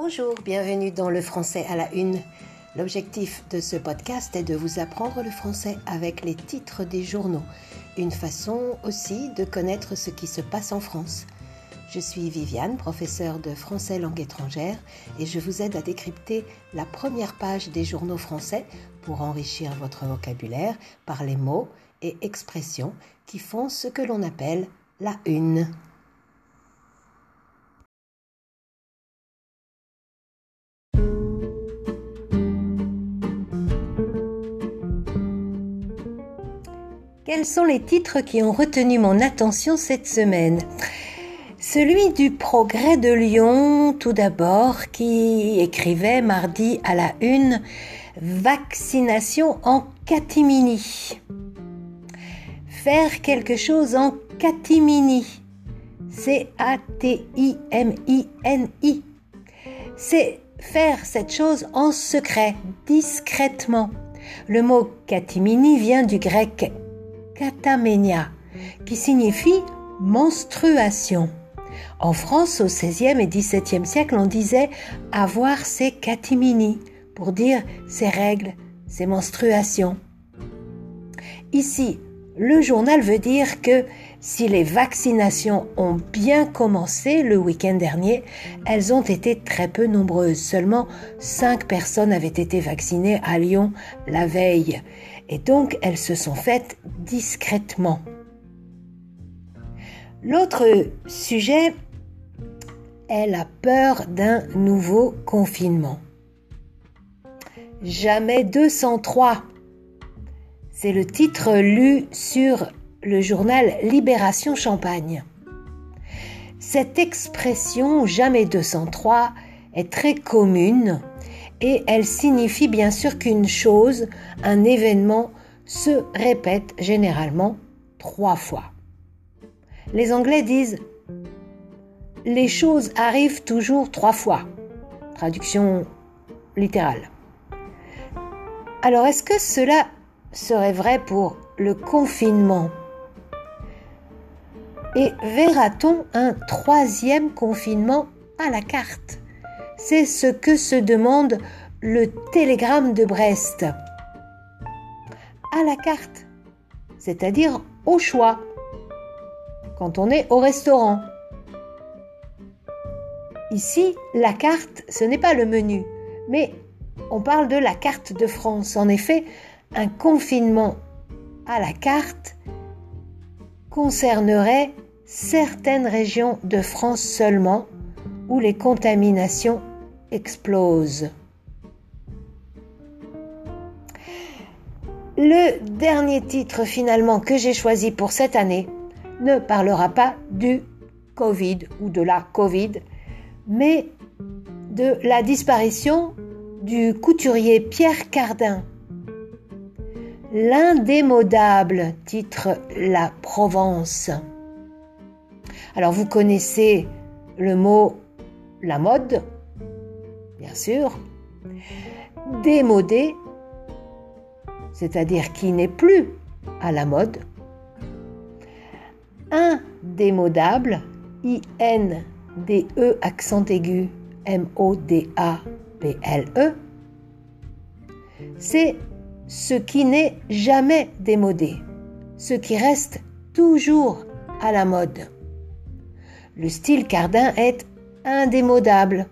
Bonjour, bienvenue dans le français à la une. L'objectif de ce podcast est de vous apprendre le français avec les titres des journaux, une façon aussi de connaître ce qui se passe en France. Je suis Viviane, professeure de français langue étrangère, et je vous aide à décrypter la première page des journaux français pour enrichir votre vocabulaire par les mots et expressions qui font ce que l'on appelle la une. Quels sont les titres qui ont retenu mon attention cette semaine? Celui du Progrès de Lyon, tout d'abord, qui écrivait mardi à la une Vaccination en catimini. Faire quelque chose en catimini. C-A-T-I-M-I-N-I. C'est faire cette chose en secret, discrètement. Le mot catimini vient du grec katamenia, qui signifie menstruation. En France, au XVIe et XVIIe siècle, on disait avoir ses catimini pour dire ses règles, ses menstruations. Ici, le journal veut dire que si les vaccinations ont bien commencé le week-end dernier, elles ont été très peu nombreuses. Seulement 5 personnes avaient été vaccinées à Lyon la veille. Et donc elles se sont faites discrètement. L'autre sujet est la peur d'un nouveau confinement. Jamais 203. C'est le titre lu sur le journal Libération Champagne. Cette expression jamais 203 est très commune et elle signifie bien sûr qu'une chose, un événement, se répète généralement trois fois. Les Anglais disent les choses arrivent toujours trois fois. Traduction littérale. Alors est-ce que cela serait vrai pour le confinement? Et verra-t-on un troisième confinement à la carte? C'est ce que se demande le télégramme de Brest. La carte, c'est-à-dire au choix, quand on est au restaurant. Ici, la carte, ce n'est pas le menu, mais on parle de la carte de France. En effet, un confinement à la carte concernerait certaines régions de France seulement où les contaminations explosent. Le dernier titre finalement que j'ai choisi pour cette année ne parlera pas du Covid ou de la Covid, mais de la disparition du couturier Pierre Cardin L'indémodable, titre La Provence. Alors vous connaissez le mot la mode, bien sûr. Démodé, c'est-à-dire qui n'est plus à la mode. Indémodable, I-N-D-E accent aigu, M-O-D-A-B-L-E. C'est ce qui n'est jamais démodé, ce qui reste toujours à la mode. Le style Cardin est indémodable.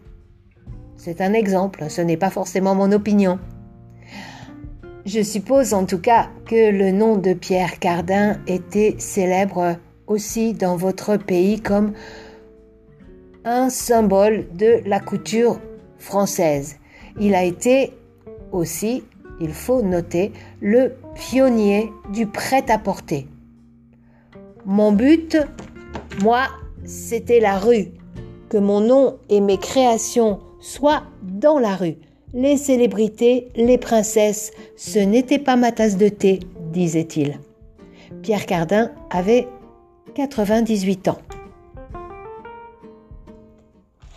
C'est un exemple, ce n'est pas forcément mon opinion. Je suppose en tout cas que le nom de Pierre Cardin était célèbre aussi dans votre pays comme un symbole de la couture française. Il a été aussi il faut noter, le pionnier du prêt-à-porter. Mon but, moi, c'était la rue. Que mon nom et mes créations soient dans la rue. Les célébrités, les princesses, ce n'était pas ma tasse de thé, disait-il. Pierre Cardin avait 98 ans.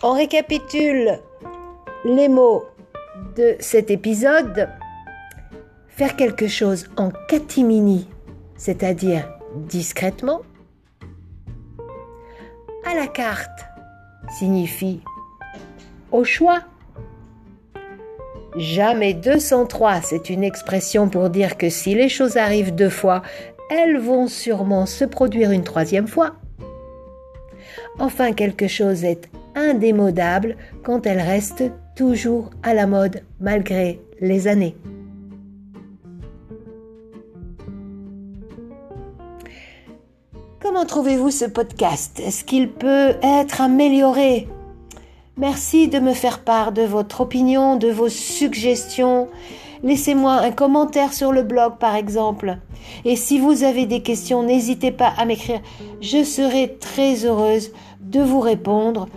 On récapitule les mots de cet épisode faire quelque chose en catimini, c'est-à-dire discrètement, à la carte signifie au choix. Jamais 203, c'est une expression pour dire que si les choses arrivent deux fois, elles vont sûrement se produire une troisième fois. Enfin, quelque chose est indémodable quand elle reste toujours à la mode malgré les années. Comment trouvez-vous ce podcast? Est-ce qu'il peut être amélioré? Merci de me faire part de votre opinion, de vos suggestions. Laissez-moi un commentaire sur le blog par exemple. Et si vous avez des questions, n'hésitez pas à m'écrire. Je serai très heureuse de vous répondre,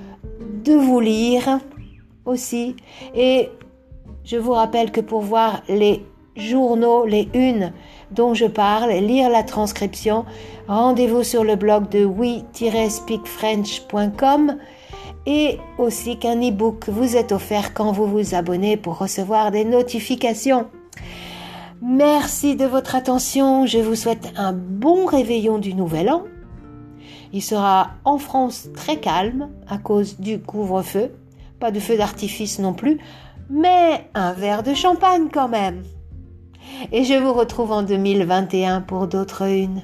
de vous lire aussi. Et je vous rappelle que pour voir les journaux, les unes dont je parle, lire la transcription, rendez-vous sur le blog de we-speakfrench.com et aussi qu'un e-book vous est offert quand vous vous abonnez pour recevoir des notifications. Merci de votre attention, je vous souhaite un bon réveillon du nouvel an. Il sera en France très calme à cause du couvre-feu, pas de feu d'artifice non plus, mais un verre de champagne quand même. Et je vous retrouve en 2021 pour d'autres unes.